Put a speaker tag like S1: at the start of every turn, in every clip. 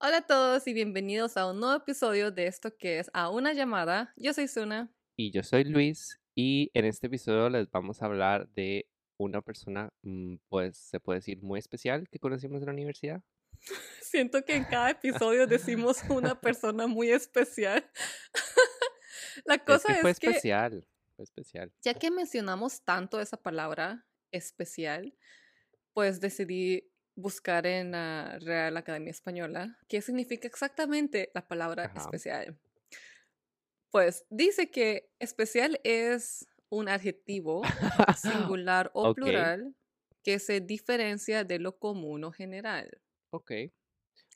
S1: Hola a todos y bienvenidos a un nuevo episodio de esto que es A una llamada. Yo soy Suna.
S2: Y yo soy Luis y en este episodio les vamos a hablar de una persona, mm, pues se puede decir muy especial que conocimos en la universidad.
S1: Siento que en cada episodio decimos una persona muy especial. la cosa es
S2: que fue
S1: es que
S2: especial, fue especial.
S1: ya que mencionamos tanto esa palabra especial, pues decidí buscar en la Real Academia Española qué significa exactamente la palabra
S2: Ajá.
S1: especial. Pues dice que especial es un adjetivo singular o plural que se diferencia de lo común o general.
S2: Ok.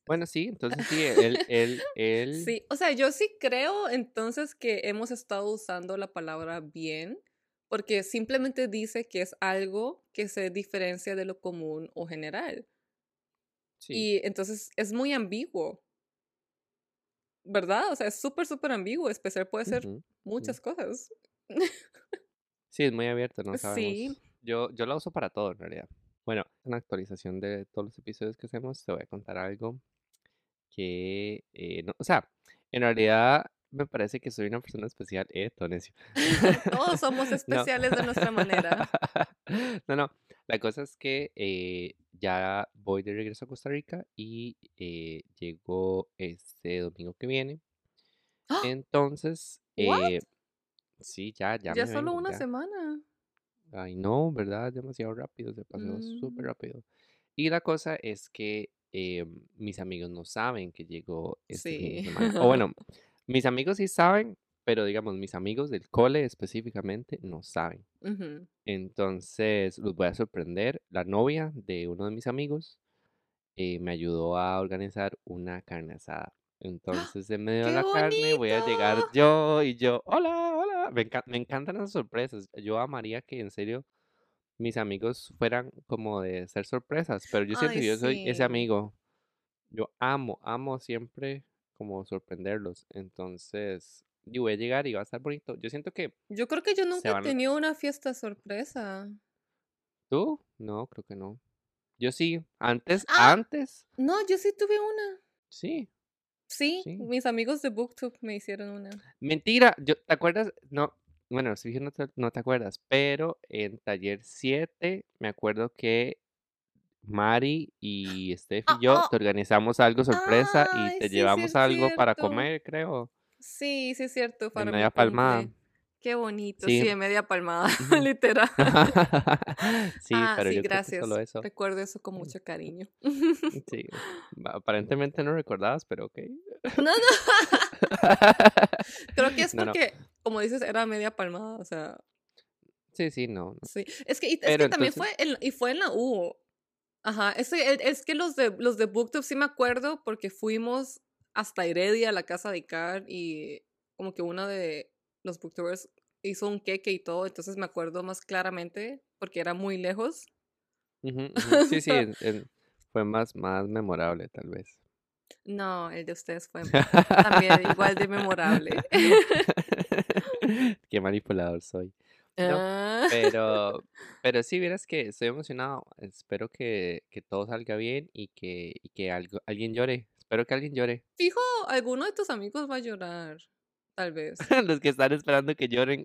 S2: Bueno, sí, entonces sí, él, él, él.
S1: Sí, o sea, yo sí creo entonces que hemos estado usando la palabra bien, porque simplemente dice que es algo que se diferencia de lo común o general.
S2: sí.
S1: Y entonces es muy ambiguo, ¿verdad? O sea, es súper, súper ambiguo. Especial puede ser muchas cosas.
S2: Sí, es muy abierto, no
S1: Sí.
S2: sabemos. Yo, yo la uso para todo en realidad. Bueno, una actualización de todos los episodios que hacemos, te voy a contar algo que, eh, no, o sea, en realidad me parece que soy una persona especial, eh, todo necio.
S1: Todos somos
S2: No.
S1: especiales de nuestra manera.
S2: No, no. La cosa es que eh, ya voy de regreso a Costa Rica y eh, llego este domingo que viene.
S1: ¡Ah!
S2: Entonces, eh, sí, ya, ya
S1: Ya
S2: me
S1: solo
S2: vengo,
S1: una
S2: ya.
S1: semana.
S2: Ay, no, ¿verdad? Demasiado rápido, se pasó súper
S1: Mm.
S2: rápido. Y la cosa es que eh, mis amigos no saben que llegó este fin de
S1: Sí.
S2: semana. O bueno, mis amigos sí saben, pero digamos, mis amigos del cole específicamente no saben. Entonces, los voy a sorprender. La novia de uno de mis amigos eh, me ayudó a organizar una carne asada. Entonces, en medio de
S1: ¡Qué
S2: la carne voy a llegar yo y yo, hola, hola. Me, enca- me encantan las sorpresas. Yo amaría que en serio mis amigos fueran como de ser sorpresas, pero yo siento que yo soy ese amigo. Yo amo, amo siempre como sorprenderlos. Entonces, yo voy a llegar y va a estar bonito. Yo siento que
S1: Yo creo que yo nunca he tenido una fiesta sorpresa.
S2: ¿Tú? No, creo que no. Yo sí, antes,
S1: Ah,
S2: antes,
S1: no, yo sí tuve una.
S2: sí,
S1: Sí,
S2: sí.
S1: mis amigos de BookTube me hicieron una.
S2: Mentira, yo, ¿te acuerdas? No, bueno, si no te, no te acuerdas, pero en taller 7 me acuerdo que Mari y Steph y yo
S1: oh,
S2: te organizamos algo sorpresa y te
S1: sí,
S2: llevamos algo para comer, creo,
S1: Sí, sí es cierto, para
S2: media palmada.
S1: Qué bonito, sí,
S2: Sí.
S1: en media palmada, literal.
S2: Sí,
S1: Ah,
S2: pero
S1: sí,
S2: yo creo que solo
S1: gracias.
S2: eso.
S1: Recuerdo eso con mucho cariño.
S2: Sí, aparentemente no recordabas, pero ok.
S1: No, no. Creo que es
S2: No, no.
S1: porque, como dices, era media palmada, o sea,
S2: Sí, sí, no, no.
S1: sí. Es que, y- es que también
S2: entonces,
S1: fue en, y fue en la U. Ajá, es, que- es que los de, los de BookTube sí me acuerdo porque fuimos hasta Heredia a la casa de Icar y como que uno de los booktubers hizo un queque y todo, entonces me acuerdo más claramente porque era muy lejos.
S2: Sí, sí, fue más, más memorable tal vez.
S1: No, el de ustedes fue también igual de memorable.
S2: Qué manipulador soy. No,
S1: Ah.
S2: pero, pero sí, vieras que estoy emocionado. Espero que, que todo salga bien y que, y que algo, alguien llore. Espero que alguien llore.
S1: Fijo, alguno de tus amigos va a llorar, tal vez.
S2: Los que están esperando que lloren.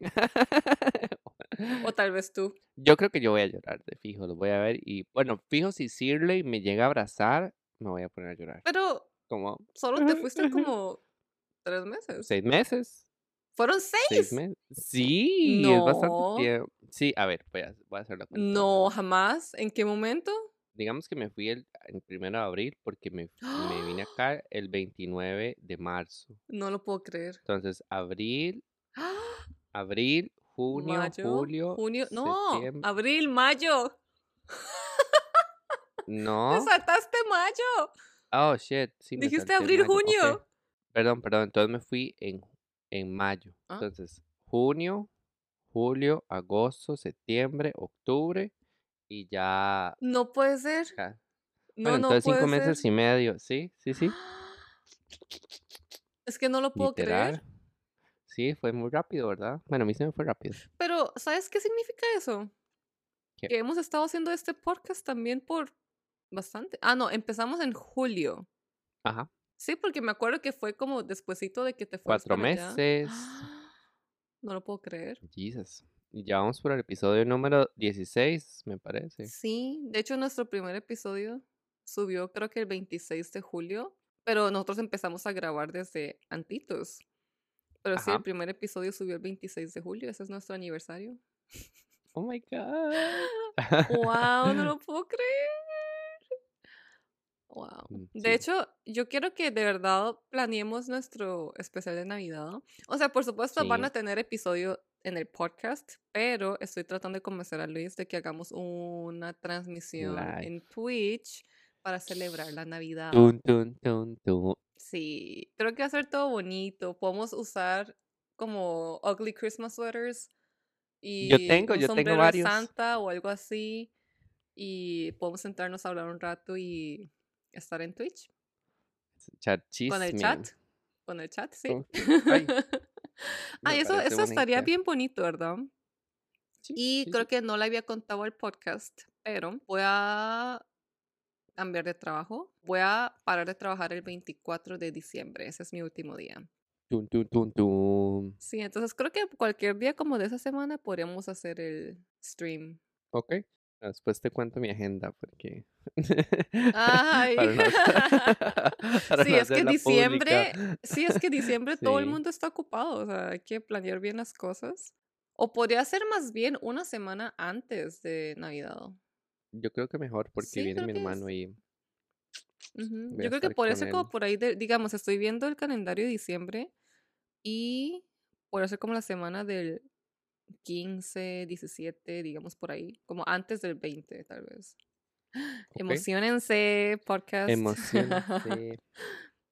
S1: O tal vez tú.
S2: Yo creo que yo voy a llorar, de fijo, los voy a ver. Y bueno, fijo, si Shirley me llega a abrazar, me voy a poner a llorar.
S1: Pero
S2: Como
S1: solo te fuiste como tres meses.
S2: seis meses.
S1: ¿Fueron
S2: Seis
S1: seis?
S2: meses. Sí, es bastante
S1: No,
S2: tiempo. Sí, a ver, voy a, voy a hacer la cuenta
S1: no, jamás. ¿En qué momento?
S2: Digamos que me fui el, el primero de abril porque me, me vine acá el 29 de marzo.
S1: No lo puedo creer.
S2: Entonces, abril, abril, junio,
S1: Mayo,
S2: julio,
S1: junio, no, abril, mayo.
S2: No.
S1: saltaste mayo.
S2: Oh, shit. Sí,
S1: Dijiste abril,
S2: mayo.
S1: Junio.
S2: Perdón, perdón. Entonces me fui en, en mayo.
S1: Ah,
S2: Entonces, junio, julio, agosto, septiembre, octubre y ya.
S1: no puede ser.
S2: ya.
S1: No,
S2: Bueno,
S1: no
S2: entonces cinco meses y medio. Sí, sí, sí.
S1: Es que no lo puedo creer.
S2: Sí, fue muy rápido, ¿verdad? Bueno, a mí se me fue rápido.
S1: Pero, ¿sabes qué significa eso?
S2: ¿Qué?
S1: Que hemos estado haciendo este podcast también por bastante. Ah, no, empezamos en julio.
S2: Ajá.
S1: Sí, porque me acuerdo que fue como despuesito de que te fuiste
S2: Cuatro
S1: allá.
S2: meses.
S1: No lo puedo creer.
S2: Jesus. Y ya vamos por el episodio número 16, me parece.
S1: Sí, de hecho nuestro primer episodio subió creo que el 26 de julio, pero nosotros empezamos a grabar desde antitos. Pero sí, el primer episodio subió el 26 de julio, ese es nuestro aniversario.
S2: Oh my God.
S1: ¡Wow! No lo puedo creer. Wow.
S2: Mm,
S1: De hecho, yo quiero que de verdad planeemos nuestro especial de Navidad. O sea, por supuesto van a tener episodio en el podcast, pero estoy tratando de convencer a Luis de que hagamos una transmisión
S2: Live.
S1: en Twitch para celebrar la Navidad. Sí, creo que va a ser todo bonito. Podemos usar como ugly Christmas sweaters y
S2: Yo tengo,
S1: un
S2: yo tengo
S1: sombrero
S2: varios.
S1: Santa o algo así. Y podemos sentarnos a hablar un rato y estar en Twitch con el chat. Con el chat, sí.
S2: Ay,
S1: Ay, eso, eso estaría bien bonito, ¿verdad?
S2: Sí,
S1: Y
S2: sí,
S1: creo
S2: sí.
S1: que no le había contado al podcast, pero voy a cambiar de trabajo. Voy a parar de trabajar el 24 de diciembre. Ese es mi último día.
S2: Tun, tun, tun, tun.
S1: Sí, entonces creo que cualquier día como de esa semana podríamos hacer el stream.
S2: Ok. Después te cuento mi agenda porque.
S1: Ay.
S2: para no, para
S1: Sí,
S2: no
S1: es que diciembre,
S2: pública.
S1: sí, es que diciembre todo el mundo está ocupado, o sea, hay que planear bien las cosas. O podría ser más bien una semana antes de Navidad.
S2: Yo creo que mejor porque
S1: Sí,
S2: viene mi hermano
S1: es.
S2: y
S1: Yo creo que
S2: con
S1: ser como por ahí, de, digamos, estoy viendo el calendario de diciembre y podría ser como la semana del 15, 17, digamos por ahí, como antes del 20 tal vez.
S2: Ok.
S1: Emocionense, podcast.
S2: Emocionense.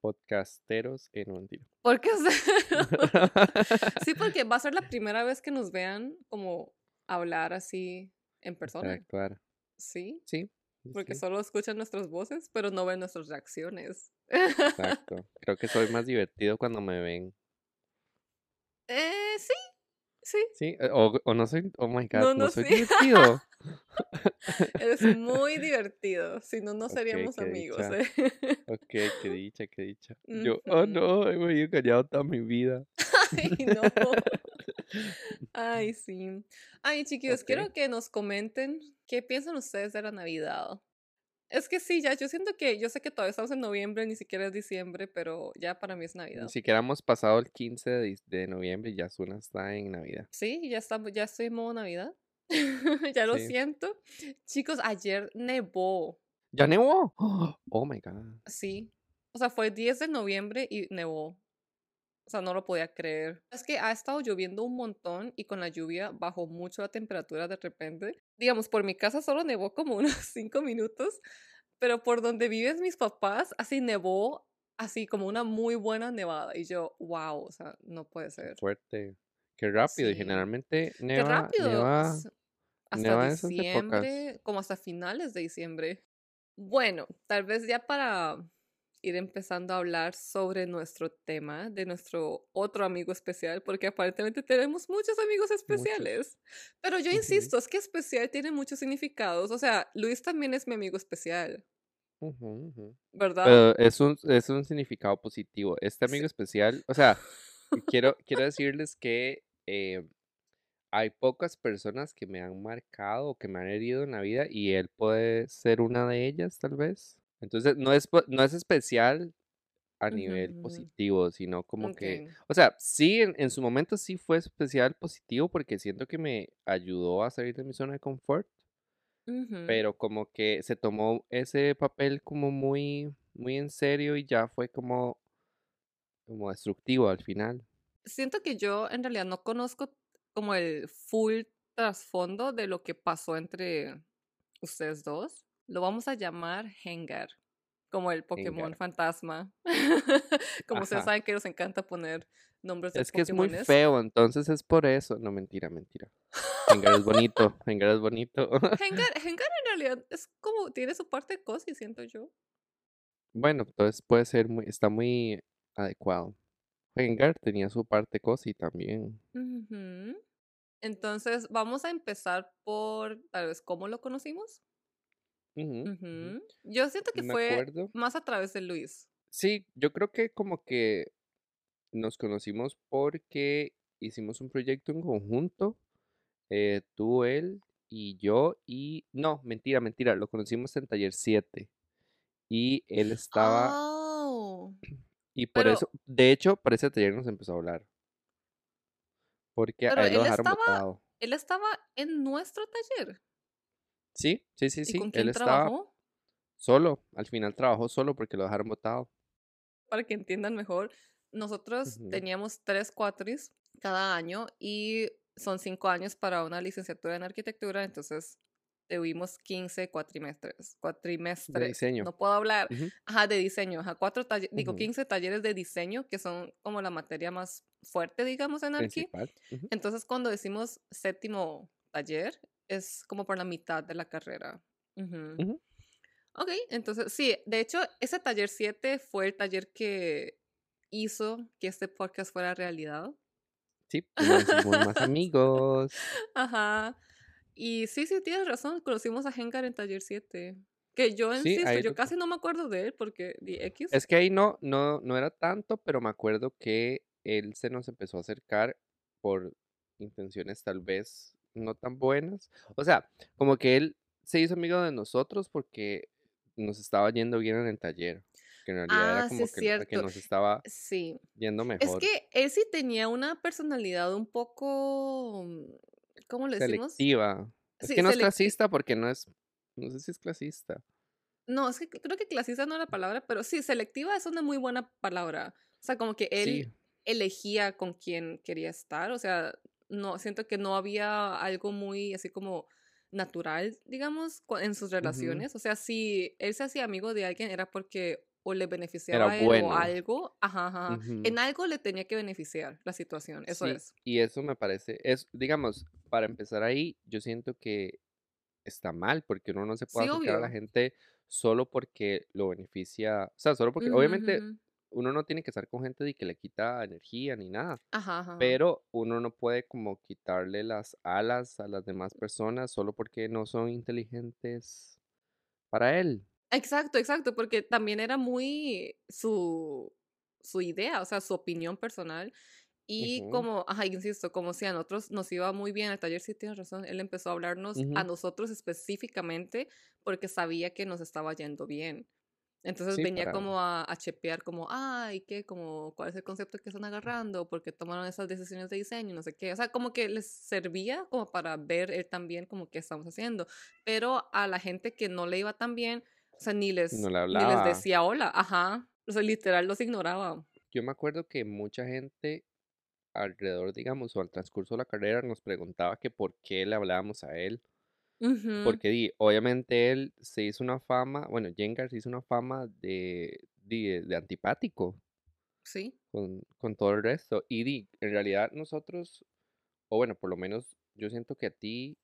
S2: Podcasteros. Eh, no, mentira.
S1: Porque, o sea, sí, porque va a ser la primera vez que nos vean como hablar así en persona,
S2: Interactuar.
S1: ¿sí?
S2: Sí. sí,
S1: Porque
S2: sí,
S1: solo escuchan nuestras voces, pero no ven nuestras reacciones.
S2: Exacto. Creo que soy más divertido cuando me ven.
S1: Eh, sí, sí.
S2: Sí. eh, O, o no soy. Oh my God.
S1: No,
S2: No,
S1: no,
S2: soy
S1: sí.
S2: divertido.
S1: Eres muy divertido. Si no, no seríamos amigos.
S2: dicha.
S1: ¿eh?
S2: Ok, qué dicha, qué dicha. Yo, oh no, he vivido callado toda mi vida.
S1: Ay, no. Ay, sí. Ay, chiquillos, quiero que nos comenten qué piensan ustedes de la Navidad. Es que sí, ya, yo siento que, yo sé que todavía estamos en noviembre, ni siquiera es diciembre, pero ya para mí es Navidad.
S2: Ni siquiera hemos pasado el 15 de, noviembre y ya Zuna está en Navidad.
S1: Sí, ya estamos, ya estoy en modo Navidad. ya lo
S2: Sí.
S1: siento. Chicos, ayer nevó.
S2: ¿Ya nevó? Oh my God.
S1: Sí. O sea, fue 10 de noviembre y nevó. O sea, no lo podía creer. Es que ha estado lloviendo un montón y con la lluvia bajó mucho la temperatura de repente. Digamos, por mi casa solo nevó como unos 5 minutos, pero por donde viven mis papás, así nevó, así como una muy buena nevada. Y yo, wow, o sea, no puede
S2: Qué
S1: ser.
S2: fuerte. Qué rápido. Y generalmente
S1: Qué
S2: neva,
S1: rápido.
S2: neva-
S1: as- Hasta
S2: neva
S1: diciembre, como hasta finales de diciembre. Bueno, tal vez ya para ir empezando a hablar sobre nuestro tema de nuestro otro amigo especial, porque aparentemente tenemos muchos amigos especiales. Pero yo insisto, es que especial tiene muchos significados. O sea, Luis también es mi amigo especial. ¿verdad?
S2: Pero es un, es un significado positivo. Este amigo especial, o sea, quiero, quiero decirles que eh, hay pocas personas que me han marcado o que me han herido en la vida y él puede ser una de ellas, tal vez. Entonces, no es, no es especial a nivel positivo, sino como que, o sea, sí, en, en su momento sí fue especial positivo porque siento que me ayudó a salir de mi zona de confort, pero como que se tomó ese papel como muy, muy en serio y ya fue como, como destructivo al final.
S1: Siento que yo en realidad no conozco como el full trasfondo de lo que pasó entre ustedes dos. Lo vamos a llamar Hengar, como el Pokémon
S2: Hengar.
S1: fantasma. como ustedes saben que nos encanta poner nombres de
S2: Es que es muy feo, entonces es por eso. No, mentira, mentira. Hengar es bonito, Hengar es bonito.
S1: Hengar, Hengar en realidad es como, tiene su parte cozy, siento yo.
S2: Bueno, entonces puede ser muy, está muy adecuado. Hengar tenía su parte cosi también.
S1: Entonces, vamos a empezar por tal vez cómo lo conocimos. Yo siento que
S2: Me
S1: fue
S2: acuerdo.
S1: más a través de Luis.
S2: Sí, yo creo que como que nos conocimos porque hicimos un proyecto en conjunto, eh, tú, él y yo, y no, mentira, mentira, lo conocimos en Taller 7 y él estaba,
S1: Oh,
S2: y por
S1: pero,
S2: eso, de hecho, por ese taller nos empezó a hablar, porque a él lo
S1: él
S2: dejaron
S1: estaba,
S2: botado.
S1: él estaba en nuestro taller.
S2: Sí, sí, sí,
S1: ¿Y
S2: sí,
S1: con
S2: él
S1: quién
S2: estaba
S1: trabajó?
S2: solo, al final trabajó solo porque lo dejaron botado.
S1: Para que entiendan mejor, nosotros teníamos tres cuatris cada año y son cinco años para una licenciatura en arquitectura, entonces tuvimos 15 cuatrimestres,
S2: De
S1: cuatrimestres,
S2: diseño.
S1: no puedo hablar,
S2: Ujú,
S1: ajá, de diseño, ajá, cuatro talleres, digo,
S2: ujú,
S1: 15 talleres de diseño, que son como la materia más fuerte, digamos, en Arqui.
S2: Ujú,
S1: Entonces, cuando decimos séptimo taller, es como por la mitad de la carrera. Ujú. Ok, entonces sí, de hecho, ese taller 7 fue el taller que hizo que este podcast fuera realidad.
S2: Sí, pues más amigos.
S1: Ajá. Y sí, sí, tienes razón, conocimos a Hengar en taller 7. Que yo
S2: Sí,
S1: insisto, yo casi no me acuerdo de él porque di X.
S2: Es que ahí no, no, no era tanto, pero me acuerdo que él se nos empezó a acercar por intenciones tal vez no tan buenas. O sea, como que él se hizo amigo de nosotros porque nos estaba yendo bien en el taller, que en realidad era
S1: Ah,
S2: como
S1: es
S2: que, nos estaba
S1: Sí.
S2: yendo
S1: Es
S2: mejor.
S1: que él sí tenía una personalidad un poco, mm, ¿cómo le decimos?
S2: Selectiva. Es
S1: Sí,
S2: que no es clasista porque no es, no sé si es clasista.
S1: No, es que creo que clasista no es la palabra, pero sí, selectiva es una muy buena palabra. O sea, como que él
S2: Sí.
S1: elegía con quién quería estar. O sea, no, siento que no había algo muy así como natural, digamos, en sus relaciones. O sea, si él se hacía amigo de alguien era porque o le beneficiaba a él o algo, ajá. En algo le tenía que beneficiar la situación, eso
S2: Sí,
S1: es.
S2: y eso me parece, es, digamos, para empezar ahí, yo siento que está mal, porque uno no se puede
S1: Sí,
S2: acercar a la gente solo porque lo beneficia, o sea, solo porque, obviamente, uno no tiene que estar con gente de que le quita energía ni nada,
S1: Ajá, ajá.
S2: pero uno no puede como quitarle las alas a las demás personas solo porque no son inteligentes para él.
S1: Exacto, exacto, porque también era muy su, su idea, o sea, su opinión personal. Y como, ajá, insisto, como si a nosotros nos iba muy bien el taller, sí tienes razón, él empezó a hablarnos a nosotros específicamente porque sabía que nos estaba yendo bien. Entonces
S2: Sí,
S1: venía
S2: para,
S1: como a, a chepear como, ay, ¿qué? Como, ¿cuál es el concepto que están agarrando? ¿Por qué tomaron esas decisiones de diseño? No sé qué. O sea, como que les servía como para ver él también como qué estamos haciendo. Pero a la gente que no le iba tan bien, o sea, ni
S2: no
S1: les,
S2: le
S1: ni les decía hola, ajá. O sea, literal los ignoraba.
S2: Yo me acuerdo que mucha gente alrededor, digamos, o al transcurso de la carrera nos preguntaba que por qué le hablábamos a él.
S1: Ujú,
S2: Porque di, obviamente él se hizo una fama, bueno, Jengar se hizo una fama de, di, de antipático
S1: Sí,
S2: con, con todo el resto. Y di, en realidad nosotros, o bueno, por lo menos yo siento que a ti,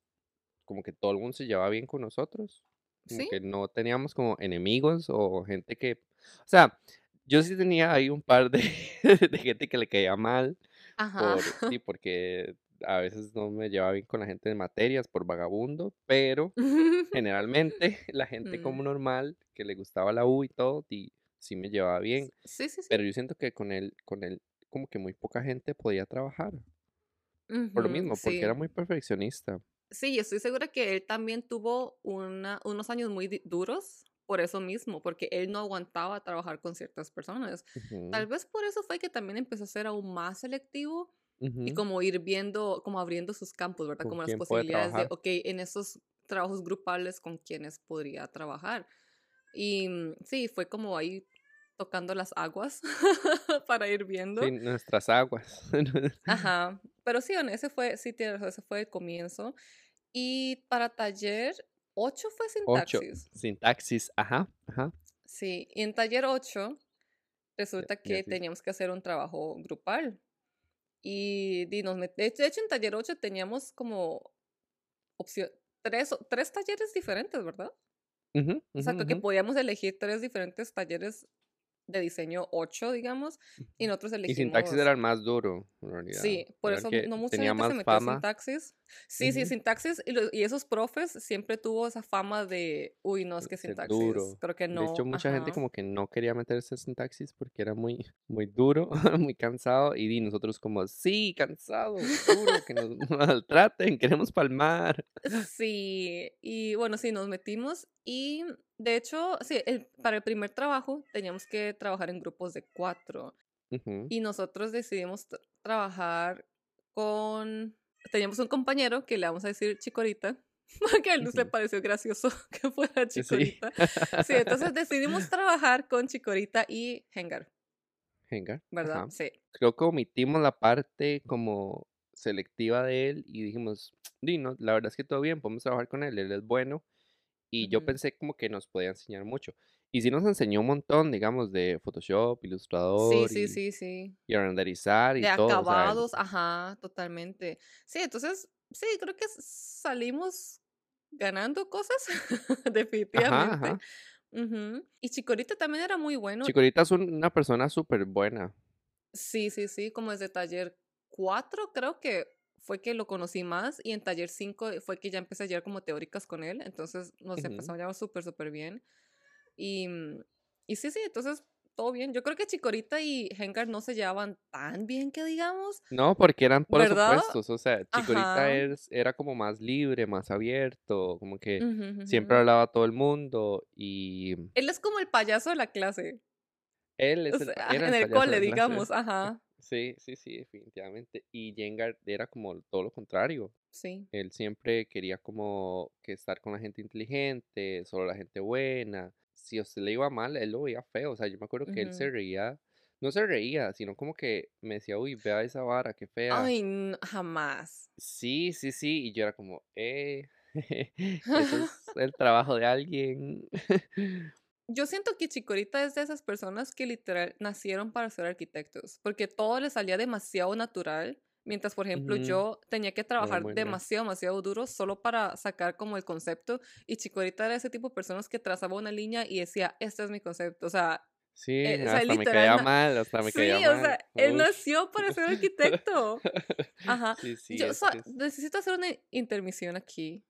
S2: como que todo el mundo se llevaba bien con nosotros. Como
S1: sí.
S2: que no teníamos como enemigos o gente que, o sea, yo sí tenía ahí un par de, de gente que le caía mal
S1: Ajá.
S2: por, sí, porque a veces no me llevaba bien con la gente de materias por vagabundo, pero generalmente la gente
S1: Mm,
S2: como normal, que le gustaba la U y todo, y sí me llevaba bien,
S1: Sí, sí, sí.
S2: pero yo siento que con él, con él, como que muy poca gente podía trabajar, por lo mismo, porque era muy perfeccionista.
S1: Sí, estoy segura que él también tuvo una, unos años muy duros por eso mismo, porque él no aguantaba trabajar con ciertas personas. Tal
S2: Ujú,
S1: vez por eso fue que también empezó a ser aún más selectivo y como ir viendo, como abriendo sus campos, ¿verdad?
S2: ¿Con
S1: Como las posibilidades de, ok, en esos trabajos grupales con quienes podría trabajar. Y mm, sí, fue como ahí tocando las aguas para ir viendo.
S2: Sí, nuestras aguas.
S1: Ajá, pero sí, ese fue, sí, ese fue el comienzo. Y para taller 8 fue sintaxis.
S2: sintaxis, ajá, ajá.
S1: Sí, y en taller 8
S2: Ya,
S1: resulta que teníamos que hacer un trabajo grupal. Y, di, nos met- de hecho, en taller 8 teníamos como opción, tres, tres talleres diferentes, ¿verdad?
S2: Ujú,
S1: O sea,
S2: ujú,
S1: que
S2: ujú.
S1: podíamos elegir tres diferentes talleres de diseño 8, digamos, y nosotros
S2: Y sintaxis
S1: elegimos
S2: era el más duro, en realidad.
S1: Sí, por
S2: Era
S1: eso
S2: que
S1: no mucha
S2: tenía
S1: gente se
S2: más
S1: metió a
S2: fama.
S1: sintaxis. Sí, sí, sintaxis y, lo- y esos profes siempre tuvo esa fama de, uy, no, es que sintaxis,
S2: duro.
S1: creo que
S2: De hecho,
S1: no,
S2: mucha gente como que no quería meterse en sintaxis porque era muy, muy duro, muy cansado. Y nosotros como, sí, cansado, duro, que nos maltraten, queremos palmar.
S1: Sí, y bueno, sí, nos metimos y de hecho, sí, el- para el primer trabajo teníamos que trabajar en grupos de cuatro y nosotros decidimos tra- trabajar con, teníamos un compañero que le vamos a decir Chicorita, porque a Luz le
S2: ujú.
S1: pareció gracioso que fuera
S2: Sí.
S1: Chicorita. Sí, entonces decidimos trabajar con Chicorita y Hengar,
S2: Venga,
S1: ¿verdad?
S2: ajá.
S1: Sí.
S2: Creo que omitimos la parte como selectiva de él y dijimos, di, no, la verdad es que todo bien, podemos trabajar con él, él es bueno. Y yo pensé como que nos podía enseñar mucho. Y sí nos enseñó un montón, digamos, de Photoshop,
S1: Sí,
S2: Ilustrador
S1: sí,
S2: y,
S1: sí, sí.
S2: y a renderizar
S1: De
S2: y todo. O sea, él-
S1: acabados, ajá, totalmente. Sí, entonces, sí, creo que salimos ganando cosas,
S2: Ajá,
S1: definitivamente.
S2: ajá.
S1: Ujú. Y Chicorita también era muy bueno.
S2: Chicorita es un- una persona súper buena.
S1: Sí, sí, sí, como desde taller 4 creo que fue que lo conocí más y en taller 5 fue que ya empecé a llevar como teóricas con él, entonces nos
S2: Ujú.
S1: empezamos a llevar súper, súper bien. Y, mm, y sí, sí, entonces todo bien. Yo creo que Chicorita y Hengar no se llevaban tan bien que digamos,
S2: No, porque eran polos
S1: ¿verdad?
S2: opuestos. O sea, es- era como más libre, más abierto, como que siempre hablaba a todo el mundo. Y
S1: Él es como el payaso de la clase.
S2: él es el,
S1: sea,
S2: era
S1: en
S2: el
S1: cole, digamos, ajá.
S2: Sí, sí, sí, definitivamente. Y Jengar era como todo lo contrario.
S1: Sí.
S2: Él siempre quería como que estar con la gente inteligente, solo la gente buena. Si a usted le iba mal, él lo veía feo. O sea, yo me acuerdo que él se reía, no se reía, sino como que me decía, uy, vea esa vara, qué fea.
S1: Ay, jamás.
S2: Sí, sí, sí. Y yo era como, eh, eso es el trabajo de alguien.
S1: Yo siento que Chicorita es de esas personas que literal nacieron para ser arquitectos, porque todo le salía demasiado natural, mientras por ejemplo yo tenía que trabajar demasiado, demasiado duro solo para sacar como el concepto, y Chicorita era ese tipo de personas que trazaba una línea y decía, este es mi concepto, o sea,
S2: Sí,
S1: eh, o sea,
S2: hasta me caía mal, hasta me
S1: sí,
S2: caía
S1: o
S2: mal.
S1: sea, él nació para ser arquitecto. Ajá.
S2: Sí, sí,
S1: Yo
S2: es-
S1: necesito hacer una intermisión aquí.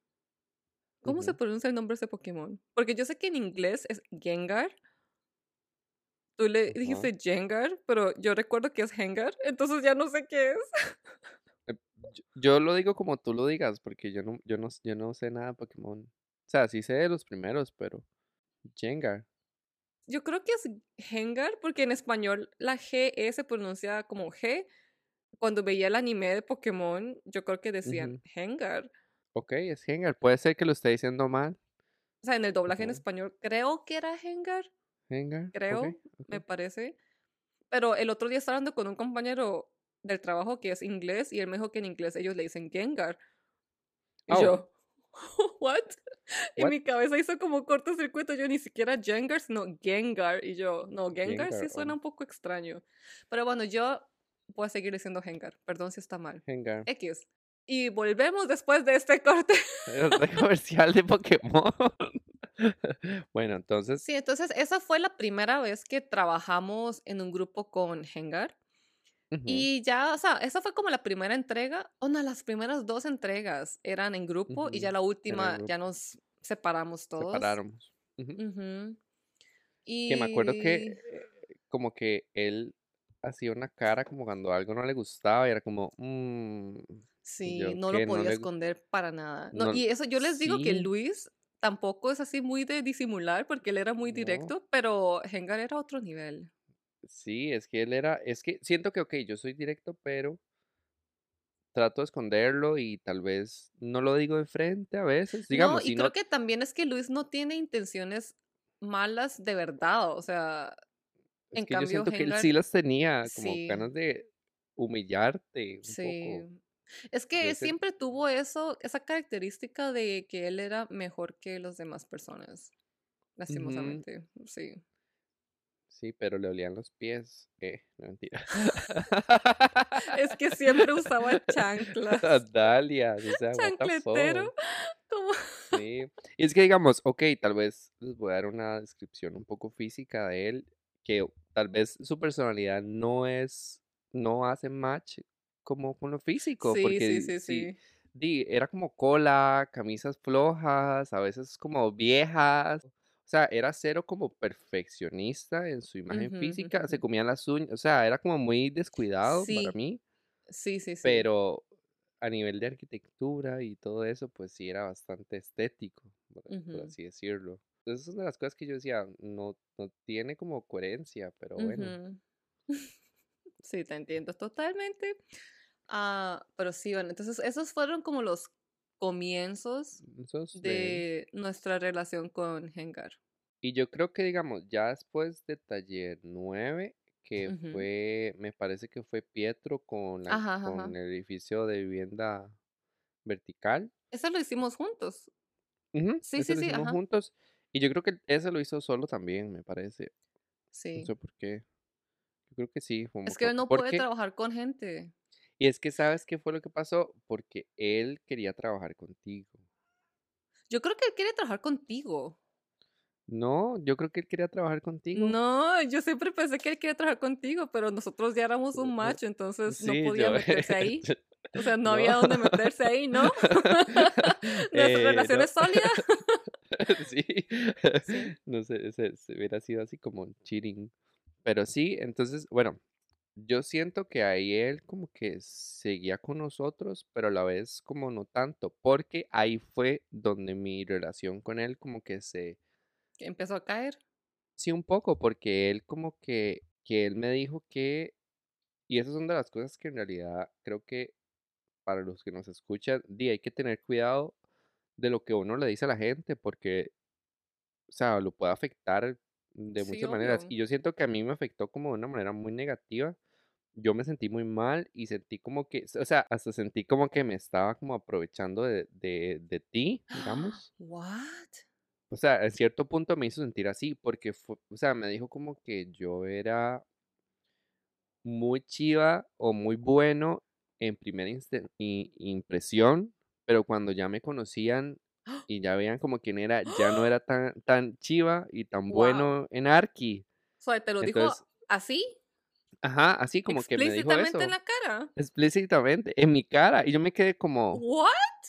S1: ¿Cómo se pronuncia el nombre de ese Pokémon? Porque yo sé que en inglés es Gengar. Tú le dijiste Jengar, pero yo recuerdo que es Hengar, entonces ya no sé qué es.
S2: Eh, Yo, lo digo como tú lo digas, porque yo no, yo no, yo no sé nada de Pokémon. O sea, sí sé de los primeros, pero Jengar.
S1: Yo creo que es Hengar, porque en español la G E se pronuncia como G. Cuando veía el anime de Pokémon, yo creo que decían
S2: Ujú.
S1: Hengar.
S2: Ok, es Jengar. Puede ser que lo esté diciendo mal.
S1: O sea, en el doblaje en español creo que era Hengar,
S2: Jengar. Ok,
S1: creo,
S2: ok.
S1: me parece. Pero el otro día estaba hablando con un compañero del trabajo que es inglés y él me dijo que en inglés ellos le dicen Gengar. Y
S2: Oh,
S1: yo, ¿what? Y mi cabeza hizo como cortocircuito. Yo ni siquiera Jengar, sino Gengar. Y yo, no, Gengar sí
S2: Jengar.
S1: suena
S2: Oh,
S1: un poco extraño. Pero bueno, yo voy a seguir diciendo Gengar. Perdón si está mal.
S2: Jengar.
S1: X. Y volvemos después de este corte.
S2: De comercial de Pokémon. Bueno, entonces,
S1: Sí, entonces esa fue la primera vez que trabajamos en un grupo con Gengar.
S2: ujú,
S1: Y ya, o sea, esa fue como la primera entrega. O no, las primeras dos entregas eran en grupo y ya la última ya nos separamos todos.
S2: Ujú. Que me acuerdo que eh, como que él hacía una cara como cuando algo no le gustaba y era como, "Mm",
S1: sí,
S2: yo
S1: no lo
S2: no
S1: podía
S2: le
S1: esconder para nada. No,
S2: no,
S1: y eso yo les digo que Luis tampoco es así muy de disimular porque él era muy
S2: no,
S1: directo, pero Hengar era otro nivel.
S2: sí, es que él era, es que siento que, ok, yo soy directo, pero trato de esconderlo y tal vez no lo digo de frente a veces,
S1: No,
S2: digamos,
S1: y
S2: si
S1: creo
S2: no,
S1: que también es que Luis no tiene intenciones malas de verdad. O sea,
S2: es
S1: en
S2: que yo
S1: cambio
S2: siento que él
S1: Hengar
S2: sí las tenía, como
S1: sí.
S2: ganas de humillarte un
S1: Sí.
S2: poco,
S1: Es que él siempre tuvo eso, esa característica de que él era mejor que las demás personas. Lastimosamente, sí.
S2: Sí, pero le olían los pies, eh, no mentira.
S1: Es que siempre usaba chanclas.
S2: Dalia, o sea,
S1: Chancletero. Como...
S2: Sí. Y es que digamos, ok, tal vez les voy a dar una descripción un poco física de él, que tal vez su personalidad no es, no hace match como con lo físico,
S1: Sí, sí,
S2: porque
S1: sí, sí.
S2: di, era como cola, camisas flojas, a veces como viejas. O sea, era cero como perfeccionista en su imagen
S1: Ujú,
S2: física, se
S1: ujú.
S2: comía las uñas, o sea, era como muy descuidado para
S1: Sí,
S2: mí,
S1: sí, sí, sí.
S2: pero a nivel de arquitectura y todo eso, pues sí era bastante estético, por, por
S1: Ujú,
S2: así decirlo. Entonces, es una de las cosas que yo decía, no, no tiene como coherencia, pero bueno.
S1: Sí, te entiendo totalmente. Ah, pero sí, bueno, entonces esos fueron como los comienzos
S2: de...
S1: de nuestra relación con Hengar.
S2: Y yo creo que, digamos, ya después de Taller 9, que fue, me parece que fue Pietro con, la,
S1: Ajá, ajá,
S2: con
S1: ajá.
S2: el edificio de vivienda vertical.
S1: Eso lo hicimos juntos.
S2: Ujú,
S1: Sí,
S2: ese
S1: sí,
S2: lo
S1: sí,
S2: hicimos
S1: ajá.
S2: juntos. Y yo creo que ese lo hizo solo también, me parece. No
S1: Sí.
S2: sé por qué. Yo creo que sí, como
S1: Es que él no puede trabajar con gente.
S2: y es que sabes qué fue lo que pasó, porque él quería trabajar contigo.
S1: Yo creo que él quiere trabajar contigo.
S2: No, yo creo que él quería trabajar contigo.
S1: No, yo siempre pensé que él quería trabajar contigo, pero nosotros ya éramos un macho, entonces no podía
S2: yo,
S1: meterse ahí. O sea, no había dónde meterse ahí, ¿no? Nuestra
S2: Eh,
S1: relación
S2: no.
S1: es sólida.
S2: Sí,
S1: Sí.
S2: no sé, se, se hubiera sido así como cheating. Pero sí, entonces, bueno, yo siento que ahí él como que seguía con nosotros, pero a la vez como no tanto, porque ahí fue donde mi relación con él como que se,
S1: empezó a caer.
S2: sí, un poco, porque él como que, que él me dijo que, y esas son de las cosas que en realidad creo que para los que nos escuchan, di, hay que tener cuidado de lo que uno le dice a la gente, porque o sea, lo puede afectar de
S1: Sí,
S2: muchas maneras.
S1: obvio.
S2: Y yo siento que a mí me afectó como de una manera muy negativa. Yo me sentí muy mal y sentí como que, o sea, hasta sentí como que me estaba como aprovechando de, de, de ti, digamos.
S1: What?
S2: O sea, en cierto punto me hizo sentir así, porque fue, o sea, me dijo como que yo era muy chiva o muy bueno en primera impresión, pero cuando ya me conocían y ya veían como quién era, ya no era tan, tan chiva y tan
S1: Wow.
S2: bueno en Arki.
S1: O sea, ¿te lo dijo
S2: Entonces,
S1: así?
S2: ajá, así como que me dijo
S1: Explícitamente en
S2: eso,
S1: la cara.
S2: explícitamente, en mi cara. Y yo me quedé como,
S1: What?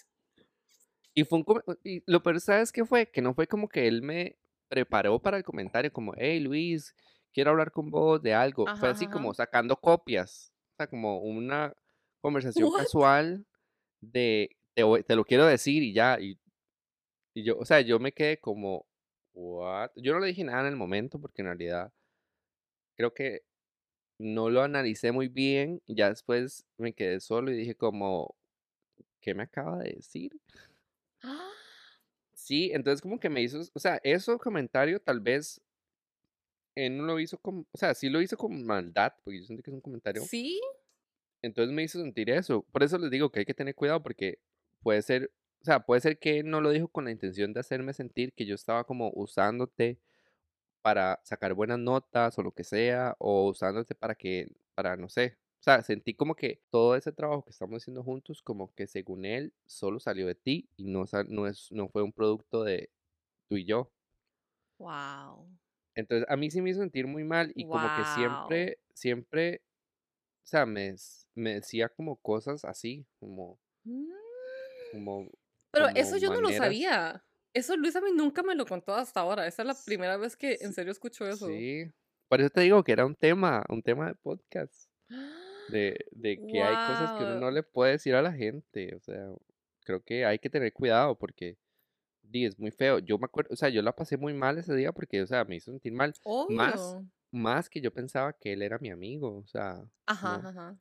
S2: y fue un, y lo peor, ¿sabes qué fue? Que no fue como que él me preparó para el comentario, como, hey Luis, quiero hablar con vos de algo. Fue así
S1: ajá,
S2: como sacando copias, o sea, como una conversación
S1: What?
S2: casual de, te, te lo quiero decir y ya. Y, y yo, o sea, yo me quedé como, what? Yo no le dije nada en el momento porque en realidad creo que no lo analicé muy bien ya después me quedé solo y dije como, ¿qué me acaba de decir? Sí, entonces como que me hizo, o sea, eso comentario tal vez él no lo hizo como, o sea, sí lo hizo con maldad, porque yo siento que es un comentario,
S1: ¿Sí?
S2: entonces me hizo sentir eso. Por eso les digo que hay que tener cuidado porque puede ser, o sea, puede ser que él no lo dijo con la intención de hacerme sentir que yo estaba como usándote para sacar buenas notas o lo que sea, o usándote para que, para no sé. O sea, sentí como que todo ese trabajo que estamos haciendo juntos, como que según él, solo salió de ti y no, no, es, no fue un producto de tú y yo.
S1: Wow.
S2: Entonces, a mí sí me hizo sentir muy mal y como que siempre, siempre, o sea, me, me decía como cosas así, como, como,
S1: Pero eso yo no lo sabía. Eso Luis a mí nunca me lo contó hasta ahora. Esa es la primera vez que en serio escucho eso.
S2: Sí, por eso te digo que era un tema, un tema de podcast. de, de que hay cosas que uno no le puede decir a la gente. O sea, creo que hay que tener cuidado porque di, es muy feo. Yo me acuerdo, o sea, yo la pasé muy mal ese día porque, o sea, me hizo sentir mal. Más,
S1: Obvio.
S2: más que yo pensaba que él era mi amigo. O sea,
S1: ajá, ajá.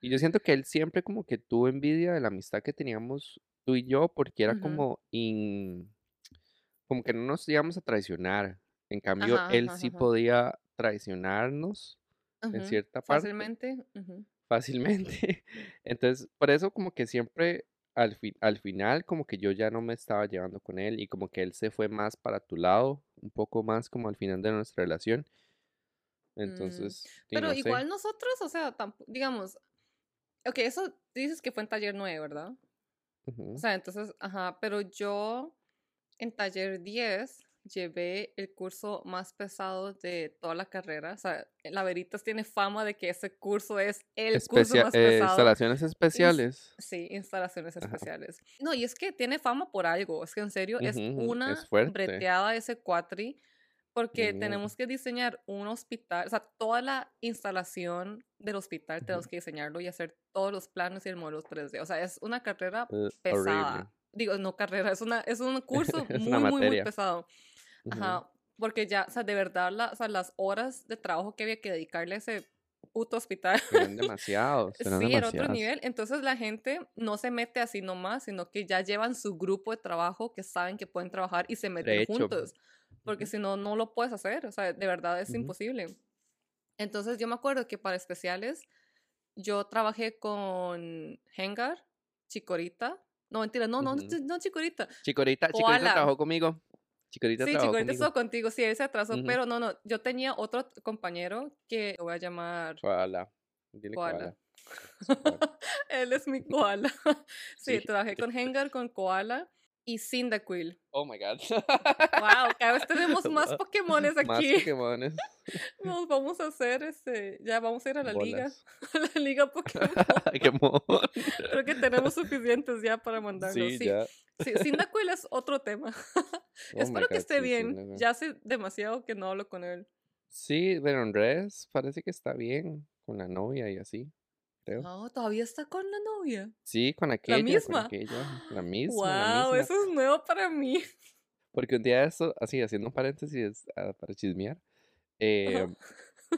S2: Y yo siento que él siempre como que tuvo envidia de la amistad que teníamos tú y yo porque era como in, como que no nos íbamos a traicionar. En cambio,
S1: Ajá,
S2: él
S1: ajá,
S2: sí
S1: ajá.
S2: podía traicionarnos en cierta parte
S1: Fácilmente.
S2: fácilmente. Entonces, por eso como que siempre al fin, al final como que yo ya no me estaba llevando con él y como que él se fue más para tu lado, un poco más como al final de nuestra relación.
S1: Mm,
S2: Entonces,
S1: Pero
S2: no sé.
S1: igual nosotros, o sea, digamos, ok, eso dices que fue en taller 9, ¿verdad? O sea, entonces, ajá, pero yo en taller 10 llevé el curso más pesado de toda la carrera. O sea, la Veritas tiene fama de que ese curso es el curso más
S2: eh,
S1: pesado.
S2: instalaciones especiales.
S1: Sí, instalaciones
S2: Ajá.
S1: especiales. No, y es que tiene fama por algo. Es que en serio es una
S2: es
S1: breteada ese cuatri. Porque tenemos que diseñar un hospital, o sea, toda la instalación del hospital tenemos que diseñarlo y hacer todos los planos y el modelo 3D. O sea, es una carrera pesada.
S2: horrible.
S1: Digo, no carrera, es, una, es un curso
S2: Es
S1: muy, muy, muy pesado. Ajá, porque ya, o sea, de verdad, la- o sea, las horas de trabajo que había que dedicarle a ese puto hospital.
S2: Eran demasiados. Eran
S1: Sí, era otro
S2: demasiados.
S1: nivel. Entonces la gente no se mete así nomás, sino que ya llevan su grupo de trabajo que saben que pueden trabajar y se meten
S2: hecho,
S1: juntos. Porque si no, no lo puedes hacer. O sea, de verdad es
S2: Ujú.
S1: imposible. Entonces yo me acuerdo que para especiales yo trabajé con Hengar, Chicorita. No, mentira, no, no,
S2: Ujú.
S1: no Chicorita.
S2: Chicorita, Chicorita
S1: Koala.
S2: trabajó conmigo. Chicorita
S1: Sí,
S2: trabajó
S1: Chicorita estuvo contigo, sí, él se atrasó, pero no, no, yo tenía otro compañero que lo voy a llamar
S2: Koala. Dile
S1: Koala.
S2: koala.
S1: Él es mi koala. sí,
S2: Sí.
S1: trabajé con Hengar, con Koala y Cyndaquil.
S2: Oh my god.
S1: Wow, cada vez tenemos más. Pokémones
S2: Más
S1: aquí.
S2: Pokémones.
S1: Nos vamos a hacer este, ya vamos a ir a la liga,
S2: Bolas.
S1: a la liga Pokémon.
S2: Qué mon.
S1: Creo que tenemos suficientes ya para mandarlos.
S2: Sí,
S1: Sí,
S2: ya.
S1: sí, Cyndaquil es otro tema.
S2: Oh
S1: Espero que
S2: God,
S1: esté
S2: sí, sí,
S1: bien.
S2: no.
S1: Ya hace demasiado que no hablo con él.
S2: Sí, pero en redes parece que está bien con la novia y así, creo.
S1: No, todavía está con la novia.
S2: Sí, con aquella, con
S1: misma?
S2: aquella, la misma, la
S1: Wow,
S2: misma.
S1: eso es nuevo para mí.
S2: Porque un día de esto, así haciendo un paréntesis ah, para chismear, eh,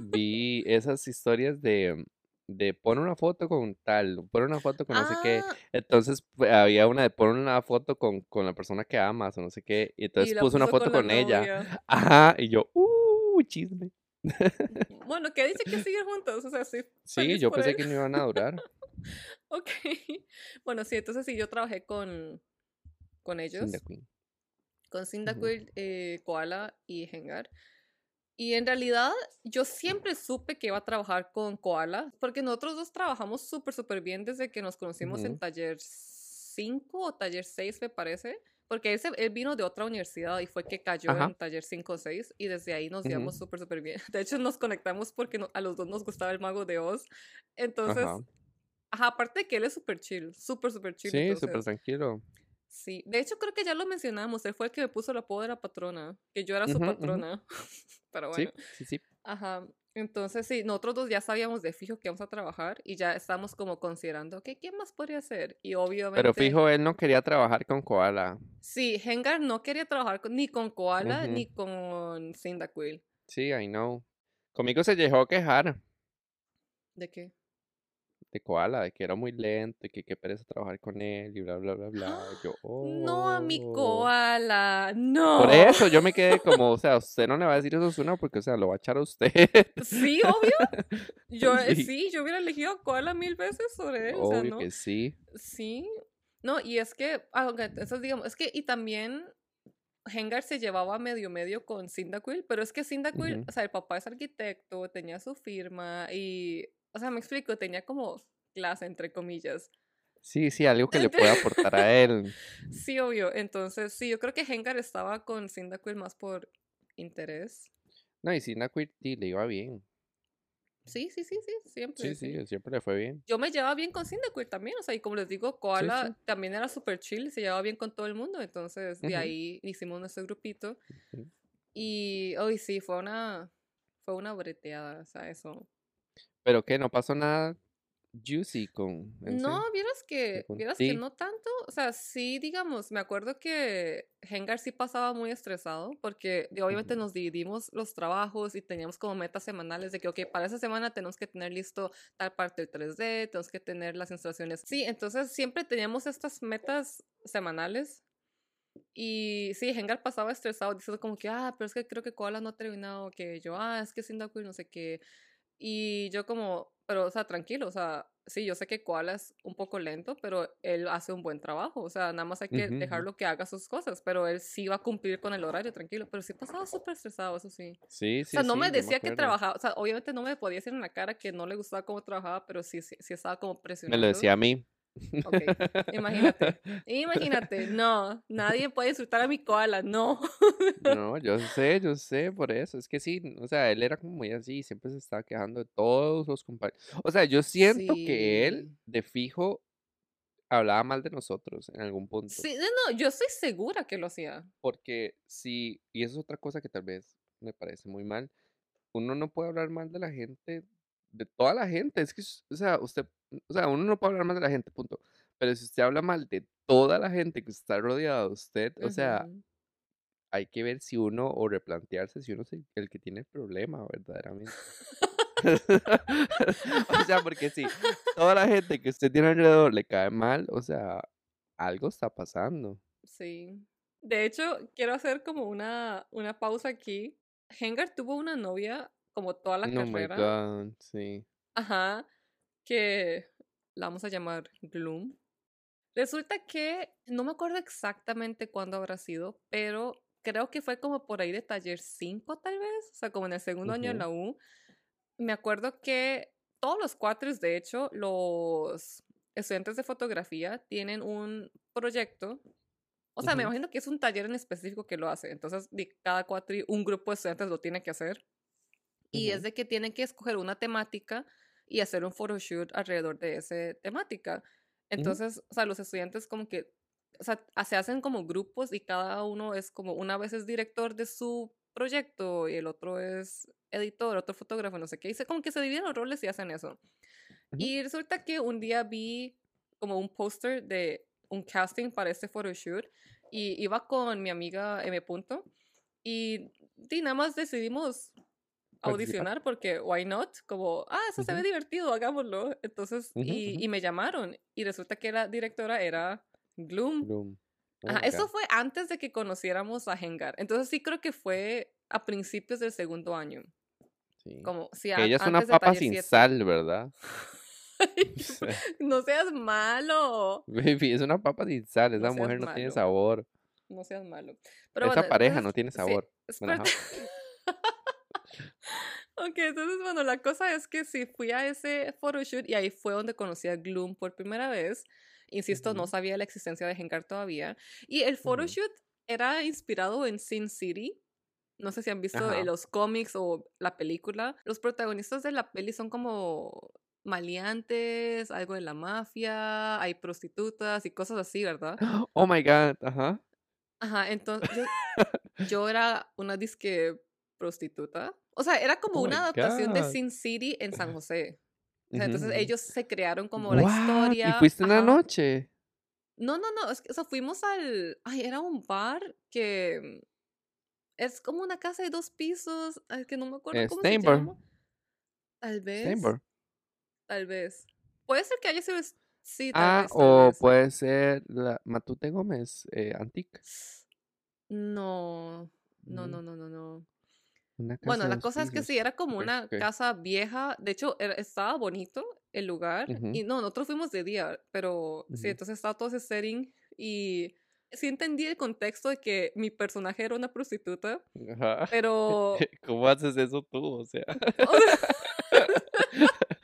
S2: vi esas historias de, de pon una foto con tal, pon una foto con no sé qué.
S1: Ah,
S2: Entonces pues, había una de pon una foto con, con la persona que amas o no sé qué. Y entonces
S1: y la
S2: puso una
S1: puso
S2: foto
S1: la
S2: con ella. Ajá, y yo, uh, chisme.
S1: Bueno, que dice que siguen juntos, o sea, sí.
S2: Sí, yo pensé
S1: él.
S2: que no iban a durar.
S1: Ok. Bueno, sí, entonces sí, yo trabajé con, con ellos, con Cyndaquil, eh, Koala y Hengar. Y en realidad yo siempre supe que iba a trabajar con Koala, porque nosotros dos trabajamos súper, súper bien desde que nos conocimos en taller 5 o taller 6, me parece. Porque él, se- él vino de otra universidad y fue que cayó
S2: Ajá.
S1: en taller 5 o 6 y desde ahí nos llevamos súper, súper bien. De hecho, nos conectamos porque no- a los dos nos gustaba el mago de Oz. Entonces,
S2: Ajá.
S1: Ajá, aparte de que él es súper chill, súper, súper chill.
S2: Sí, súper tranquilo.
S1: sí. De hecho, creo que ya lo mencionamos. Él fue el que me puso el apodo de la patrona, que yo era su patrona. Pero
S2: Sí,
S1: bueno,
S2: sí, sí.
S1: ajá. Entonces, sí, nosotros dos ya sabíamos de fijo que íbamos a trabajar y ya estábamos como considerando, ¿qué, ¿quién más podría ser? Y obviamente.
S2: Pero fijo, él no quería trabajar con Koala.
S1: Sí, Hengar no quería trabajar con- ni con Koala ni con Cyndaquil.
S2: Sí, I know. Conmigo se llegó a quejar
S1: ¿De qué?
S2: De Koala, de que era muy lento y que qué pereza trabajar con él y bla, bla, bla, bla. Yo,
S1: No a mi
S2: "Oh".
S1: Koala, no.
S2: Por eso yo me quedé como, o sea, usted no le va a decir eso a Osuna porque, o sea, lo va a echar a usted.
S1: Sí, obvio. Yo eh,
S2: Sí.
S1: sí, yo hubiera elegido a Koala mil veces sobre él. o sea,
S2: Obvio
S1: ¿no?
S2: que sí.
S1: Sí. No, y es que, ah, ok, entonces digamos, es que, y también Hengar se llevaba medio medio con Cyndaquil, pero es que Cyndaquil,
S2: Ujú.
S1: o sea, el papá es arquitecto, tenía su firma y, o sea, me explico, tenía como clase, entre comillas.
S2: Sí, sí, algo que le pueda aportar a él.
S1: Sí, obvio. Entonces, sí, yo creo que Hengar estaba con Cyndaquil más por interés.
S2: No, y sin sí, le iba bien.
S1: Sí, sí, sí, sí, siempre.
S2: Sí, sí, siempre le fue bien.
S1: yo me llevaba bien con Cyndaquil también, o sea, y como les digo, Koala también era súper chill, se llevaba bien con todo el mundo, entonces de ahí hicimos nuestro grupito y hoy sí, fue una, fue una breteada, o sea, eso.
S2: Pero que no pasó nada juicy con... sí?
S1: No, vieras que, vieras que no tanto, o sea, sí, digamos, me acuerdo que Hengar sí pasaba muy estresado porque obviamente nos dividimos los trabajos y teníamos como metas semanales de que, ok, para esa semana tenemos que tener listo tal parte del 3D, tenemos que tener las instalaciones. Sí, entonces siempre teníamos estas metas semanales y sí, Hengar pasaba estresado diciendo como que, ah, pero es que creo que Koala no ha terminado, que yo, ah, es que Cyndaquil no sé qué. Y yo como, pero, o sea, tranquilo, o sea, sí, yo sé que Koala es un poco lento, pero él hace un buen trabajo, o sea, nada más hay que
S2: Ujú, ujú.
S1: dejarlo que haga sus cosas, pero él sí va a cumplir con el horario, tranquilo, pero sí pasaba súper estresado, eso sí.
S2: Sí,
S1: O
S2: sí,
S1: sea, no
S2: sí,
S1: me decía que trabajaba, o sea, obviamente no me podía decir en la cara que no le gustaba cómo trabajaba, pero sí, sí, sí estaba como
S2: Me
S1: presionando.
S2: lo decía a mí.
S1: Ok, imagínate, imagínate, no, nadie puede insultar a mi koala, no.
S2: No, yo sé, yo sé, por eso. Es que sí, o sea, él era como muy así, siempre se estaba quejando de todos los compañeros. O sea, yo siento que él, de fijo, hablaba mal de nosotros en algún punto.
S1: Sí, no, yo estoy segura que lo hacía.
S2: Porque sí, y eso es otra cosa que tal vez me parece muy mal, uno no puede hablar mal de la gente, de toda la gente, es que, o sea, usted, o sea, uno no puede hablar mal de la gente, punto. Pero si usted habla mal de toda la gente que está rodeado de usted, o sea, hay que ver si uno, o replantearse si uno es el, que tiene el problema, verdaderamente. O sea, porque si toda la gente que usted tiene alrededor le cae mal, o sea, algo está pasando.
S1: Sí. De hecho, quiero hacer como una, una pausa aquí. Hengar tuvo una novia como toda la
S2: Oh my
S1: carrera.
S2: God, sí.
S1: Ajá. Que la vamos a llamar Gloom. Resulta que no me acuerdo exactamente cuándo habrá sido, pero creo que fue como por ahí de taller 5 tal vez, o sea, como en el segundo año en la U. Me acuerdo que todos los cuatres, de hecho, los estudiantes de fotografía tienen un proyecto. O sea, me
S2: Ujú.
S1: imagino que es un taller en específico que lo hace. Entonces, di- cada cuatri, un grupo de estudiantes lo tiene que hacer. Y es de que tienen que escoger una temática y hacer un photoshoot alrededor de esa temática. Entonces, o sea, los estudiantes como que, o sea, se hacen como grupos y cada uno es como, una vez es director de su proyecto y el otro es editor, otro fotógrafo, no sé qué. Y se, como que se dividen los roles y hacen eso.
S2: Ujú.
S1: Y resulta que un día vi como un póster de un casting para este photoshoot y iba con mi amiga M. Punto y, di, nada más decidimos. Audicionar porque why not como ah eso se ve divertido hagámoslo entonces y, y me llamaron y resulta que la directora era Gloom.
S2: Oh
S1: Ajá, eso fue antes de que conociéramos a Hengar entonces sí creo que fue a principios del segundo año.
S2: Sí.
S1: como sí
S2: Que
S1: a-
S2: ella es una papa sin
S1: 7
S2: sal, ¿verdad?
S1: No seas malo.
S2: Baby, es una papa sin sal.
S1: no
S2: Esa
S1: seas
S2: mujer no tiene sabor.
S1: no seas malo. Pero
S2: Esa
S1: bueno
S2: pareja
S1: entonces
S2: no tiene
S1: sí
S2: sabor. Ajá.
S1: Ok, entonces, bueno, la cosa es que sí fui a ese photoshoot y ahí fue donde conocí a Gloom por primera vez. Insisto, no sabía la existencia de Hengar todavía. Y el photoshoot era inspirado en Sin City. No sé si han visto
S2: Ajá.
S1: los cómics o la película. Los protagonistas de la peli son como maleantes, algo de la mafia, hay prostitutas y cosas así, ¿verdad?
S2: Oh my God, ajá.
S1: Ajá, entonces yo, yo era una disque prostituta. O sea, era como
S2: Oh
S1: una adaptación de. Sin City en San José. O sea, entonces ellos se crearon como la
S2: What? ¿Y
S1: historia.
S2: fuiste una
S1: Ajá.
S2: noche?
S1: No, no, no. Es que, o sea, fuimos al. Ay, era un bar que es como una casa de dos pisos. Ay, que no me acuerdo
S2: Eh,
S1: cómo se
S2: Steinberg.
S1: llama. Tal vez.
S2: Steinberg.
S1: Tal vez. Puede ser que haya sido. Sí, tal
S2: Ah,
S1: vez, tal
S2: o
S1: vez.
S2: puede ser la Matute Gómez, eh, Antique.
S1: No. No,
S2: Mm,
S1: no, no, no, no.
S2: Una casa
S1: Bueno, la cosa es que sí, era como una casa vieja. De hecho, era- estaba bonito el lugar. Y no, nosotros fuimos de día, pero sí, entonces estaba todo ese setting. Y sí entendí el contexto de que mi personaje era una prostituta,
S2: Ajá.
S1: pero.
S2: ¿Cómo haces eso tú? O sea.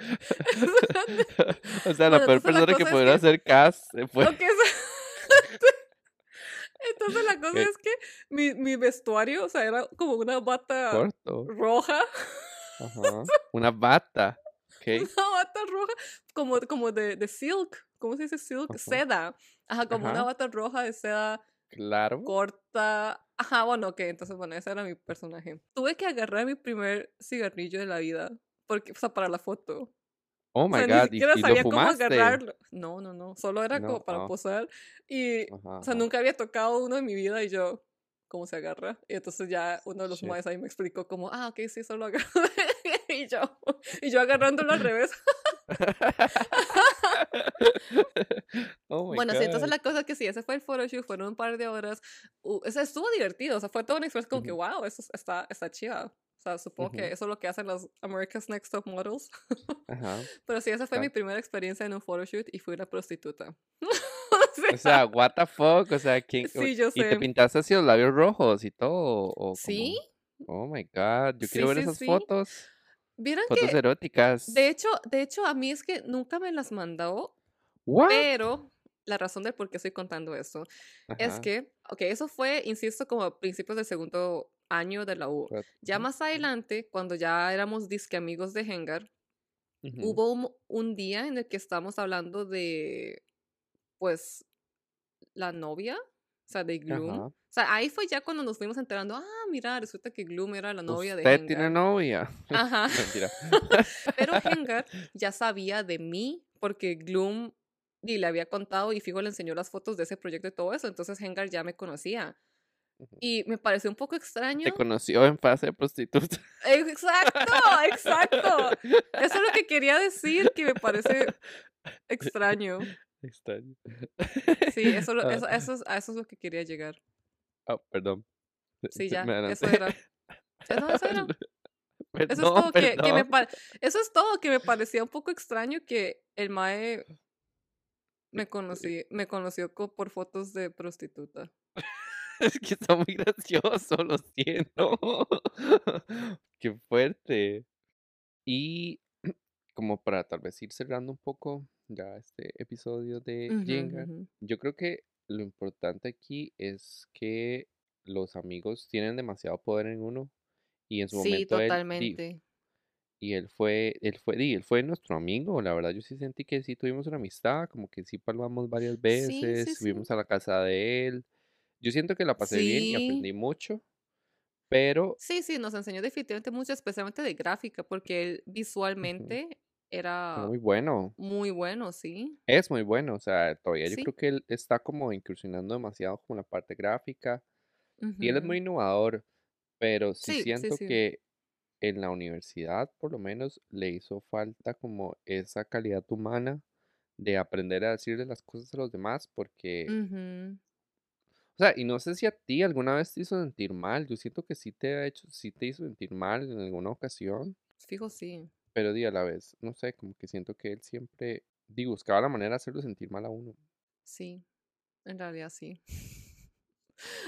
S1: O sea,
S2: la peor persona que pudiera hacer cast se fue.
S1: Entonces la cosa
S2: Ok,
S1: es que mi, mi vestuario, o sea, era como una bata
S2: corto.
S1: roja.
S2: Ajá. Una bata.
S1: Una bata roja, como, como de, de silk. ¿Cómo se dice silk?
S2: Ajá.
S1: Seda. Ajá, como una bata roja de seda
S2: Claro.
S1: corta. Ajá, bueno, ok, entonces, bueno, ese era mi personaje. Tuve que agarrar mi primer cigarrillo de la vida, porque, o sea, para la foto.
S2: Oh
S1: O
S2: my
S1: sea, ni
S2: God. ¿Y,
S1: siquiera
S2: y lo
S1: sabía cómo agarrarlo. No, no, no, solo era
S2: No.
S1: como para
S2: Ah.
S1: posar. Y,
S2: Ajá,
S1: o sea,
S2: ajá.
S1: nunca había tocado uno en mi vida y yo, ¿cómo se agarra? Y entonces ya uno de los maes ahí me explicó como, ah, ok, sí, solo agarro. y yo, y yo agarrándolo al revés.
S2: oh my
S1: Bueno, sí, entonces
S2: God.
S1: la cosa es que sí, ese fue el photoshoot, fueron un par de horas. Uh, o sea, estuvo divertido, o sea, fue toda una experiencia como que,
S2: Ujú,
S1: wow, eso es- está, está chida. Sea, supongo que eso es lo que hacen los America's Next Top Models.
S2: Ajá.
S1: Pero sí, esa fue mi primera experiencia en un photoshoot y fui una prostituta.
S2: O sea, what the fuck, o sea, ¿quién?
S1: sí, yo
S2: ¿Y te
S1: sé.
S2: pintaste así los labios rojos y todo? ¿O
S1: Sí?
S2: Oh my God, yo
S1: sí,
S2: quiero ver
S1: sí,
S2: esas fotos.
S1: Vieron
S2: Fotos
S1: que,
S2: eróticas.
S1: de hecho, de hecho, a mí es que nunca me las mandó
S2: ¿What?
S1: Pero la razón de por qué estoy contando esto es que, ok, eso fue, insisto, como a principios del segundo año de la U. Ya más adelante, cuando ya éramos disque amigos de Hengar, hubo un, un día en el que estábamos hablando de, pues, la novia, o sea, de Gloom.
S2: Ajá.
S1: O sea, ahí fue ya cuando nos fuimos enterando, ah, mira, resulta que Gloom era la novia de
S2: ¿Usted tiene
S1: Hengar.
S2: novia?
S1: Ajá.
S2: Mentira.
S1: Pero Hengar ya sabía de mí porque Gloom y le había contado y Figo le enseñó las fotos de ese proyecto y todo eso. Entonces Hengar ya me conocía. Y me pareció un poco extraño.
S2: Te conoció en fase de prostituta.
S1: Exacto, exacto. Eso es lo que quería decir, que me parece extraño.
S2: Extraño.
S1: Sí, eso, lo-
S2: Ah,
S1: eso, eso, es, a eso es lo que quería llegar.
S2: ah, perdón.
S1: Sí, ya, eso era. Eso, eso era. Eso es todo que, que me Eso es todo que me parecía un poco extraño que el Mae me conocí, me conoció co- por fotos de prostituta.
S2: Es que está muy gracioso, lo siento. Qué fuerte. Y como para tal vez ir cerrando un poco ya este episodio de
S1: Ujú,
S2: Jenga, yo creo que lo importante aquí es que los amigos tienen demasiado poder en uno y en su
S1: Sí,
S2: momento él,
S1: totalmente.
S2: y él fue, él fue, di, él fue nuestro amigo, la verdad yo sí sentí que sí tuvimos una amistad, como que sí palmamos varias veces,
S1: sí, sí.
S2: subimos a la casa de él, yo siento que la pasé bien y aprendí mucho, pero
S1: Sí, sí, nos enseñó definitivamente mucho, especialmente de gráfica, porque él visualmente
S2: era
S1: era
S2: muy bueno,
S1: muy bueno, sí.
S2: es muy bueno, o sea, todavía yo creo que él está como incursionando demasiado con la parte gráfica y él es muy innovador, pero sí siento que en la universidad por lo menos le hizo falta como esa calidad humana de aprender a decirle las cosas a los demás porque,
S1: Ujú.
S2: O sea, y no sé si a ti alguna vez te hizo sentir mal, yo siento que sí te ha hecho, sí te hizo sentir mal en alguna ocasión,
S1: Fijo, sí.
S2: pero di a la vez, no sé, como que siento que él siempre, di, buscaba la manera de hacerlo sentir mal a uno.
S1: Sí, en realidad sí.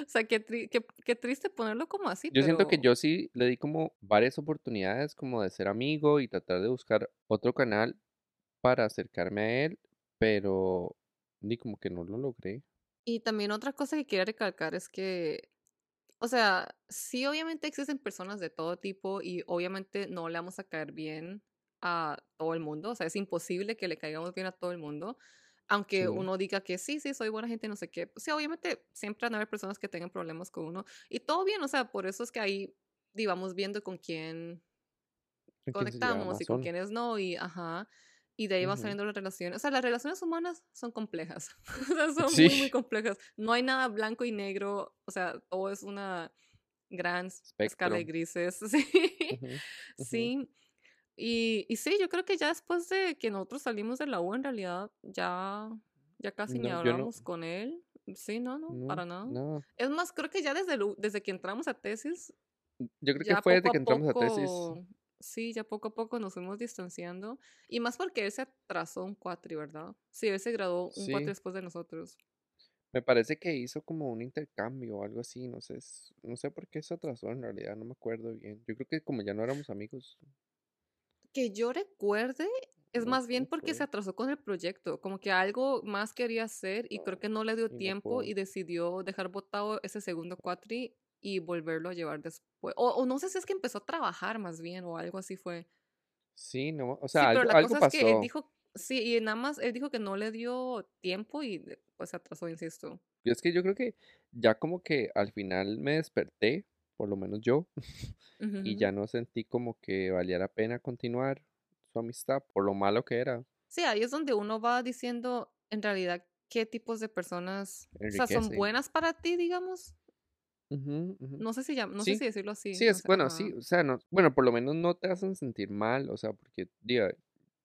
S1: O sea, qué, tri- qué, qué triste ponerlo como así,
S2: Yo siento que yo sí le di como varias oportunidades como de ser amigo y tratar de buscar otro canal para acercarme a él, pero di como que no lo logré.
S1: Y también otra cosa que quería recalcar es que, o sea, sí obviamente existen personas de todo tipo y obviamente no le vamos a caer bien a todo el mundo, o sea, es imposible que le caigamos bien a todo el mundo, aunque
S2: Sí,
S1: uno diga que sí, sí, soy buena gente, no sé qué, pues sí, obviamente siempre van a haber personas que tengan problemas con uno y todo bien, o sea, por eso es que ahí di, vamos viendo con quién
S2: ¿con quién se llevaba
S1: conectamos y con quiénes no, y ajá, y de ahí van saliendo las relaciones. O sea, las relaciones humanas son complejas, o sea, son
S2: Sí,
S1: muy, muy complejas. No hay nada blanco y negro, o sea, todo es una gran s- escala de grises, sí, sí. Y, y sí, yo creo que ya después de que nosotros salimos de la U, en realidad ya, ya casi ni
S2: no,
S1: hablamos con él. Sí, no, no,
S2: no,
S1: para nada.
S2: no.
S1: Es más, creo que ya desde, el desde que entramos a tesis,
S2: Yo creo que fue desde que
S1: a
S2: entramos a tesis.
S1: Sí, ya poco a poco nos fuimos distanciando. Y más porque él se atrasó un cuatri, ¿verdad? Sí, él se graduó un cuatri después de nosotros.
S2: me parece que hizo como un intercambio o algo así, no sé, no sé por qué se atrasó en realidad, no me acuerdo bien. Yo creo que como ya no éramos amigos,
S1: Que yo recuerde, es
S2: no
S1: más bien porque se atrasó con el proyecto, como que algo más quería hacer y creo que no le dio
S2: y
S1: tiempo y decidió dejar botado ese segundo cuatri y volverlo a llevar después. O, o no sé si es que empezó a trabajar más bien o algo así fue.
S2: Sí, no, o
S1: Sí,
S2: sea,
S1: pero
S2: algo,
S1: la
S2: algo
S1: cosa es que él
S2: pasó.
S1: dijo, sí, y nada más él dijo que no le dio tiempo y pues se atrasó, insisto.
S2: Y es que yo creo que ya como que al final me desperté, por lo menos yo, y
S1: Ujú.
S2: ya no sentí como que valía la pena continuar su amistad por lo malo que era.
S1: Sí, ahí es donde uno va diciendo en realidad qué tipos de personas, o sea, son buenas para ti, digamos. No sé si llam- no sé si decirlo así,
S2: sí,
S1: no
S2: es
S1: sé,
S2: bueno, sí, o sea, no, bueno, por lo menos no te hacen sentir mal, o sea, porque, diga,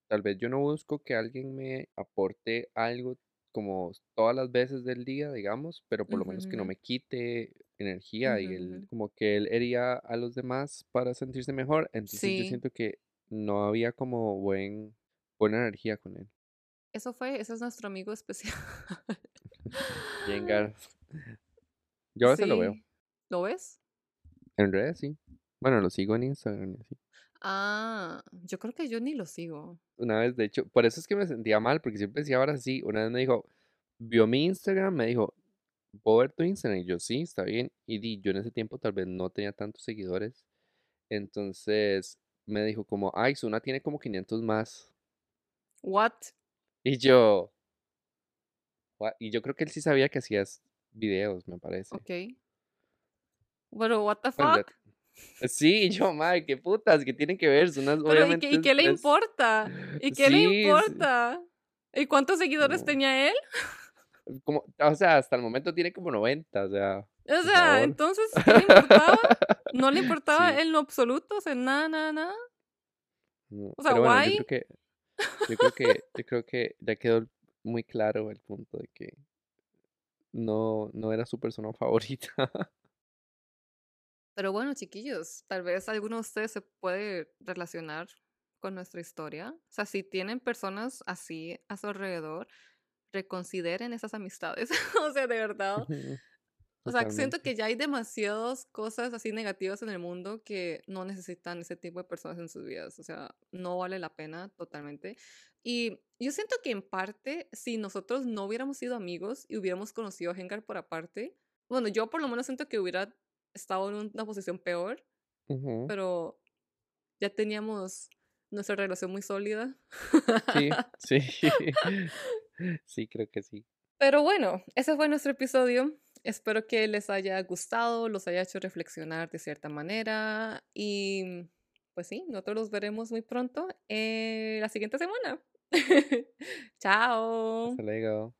S2: tal vez yo no busco que alguien me aporte algo como todas las veces del día, digamos, pero por lo menos que no me quite energía y
S1: ujú.
S2: como que él hería a los demás para sentirse mejor, entonces yo siento que no había como buen, buena energía con él.
S1: eso fue, ese es nuestro amigo especial.
S2: Jengar, yo a veces lo veo,
S1: ¿lo ves?
S2: en redes sí, bueno, lo sigo en Instagram y así.
S1: Ah, yo creo que yo ni lo sigo.
S2: Una vez, de hecho, por eso es que me sentía mal, porque siempre decía ahora sí. Una vez me dijo, vio mi Instagram, me dijo, ¿puedo ver tu Instagram? Y yo, sí, está bien. Y di, yo en ese tiempo tal vez no tenía tantos seguidores. Entonces me dijo como, ay, Suna tiene como 500 más.
S1: What?
S2: Y yo, "What?". y yo creo que él sí sabía que hacías videos, me parece.
S1: Ok. Pero, what the
S2: Bueno,
S1: fuck?
S2: ya- Sí, y yo, madre, qué putas, que tienen que ver, Suna
S1: Pero, ¿y
S2: obviamente
S1: qué, y qué le importa? ¿Y qué le
S2: sí.
S1: importa? ¿Y cuántos seguidores
S2: No.
S1: tenía él?
S2: como, o sea, hasta el momento tiene como 90, o sea,
S1: O sea, entonces, ¿qué le importaba? ¿No le importaba
S2: Sí.
S1: en lo absoluto? O sea, nada, nada, nada.
S2: No,
S1: O sea,
S2: pero bueno,
S1: guay.
S2: yo creo que, yo creo que, yo creo que ya quedó muy claro el punto de que no, no era su persona favorita.
S1: Pero bueno, chiquillos, tal vez alguno de ustedes se puede relacionar con nuestra historia. O sea, si tienen personas así a su alrededor, reconsideren esas amistades. o sea, de verdad. O sea, siento que ya hay demasiadas cosas así negativas en el mundo que no necesitan ese tipo de personas en sus vidas. O sea, no vale la pena totalmente. Y yo siento que en parte, si nosotros no hubiéramos sido amigos y hubiéramos conocido a Hengar por aparte, bueno, yo por lo menos siento que hubiera estado en una posición peor, pero ya teníamos nuestra relación muy sólida.
S2: Sí, sí, sí, creo que sí.
S1: Pero bueno, ese fue nuestro episodio. Espero que les haya gustado, los haya hecho reflexionar de cierta manera. Y pues sí, nosotros los veremos muy pronto eh, la siguiente semana. Chao.
S2: Hasta luego.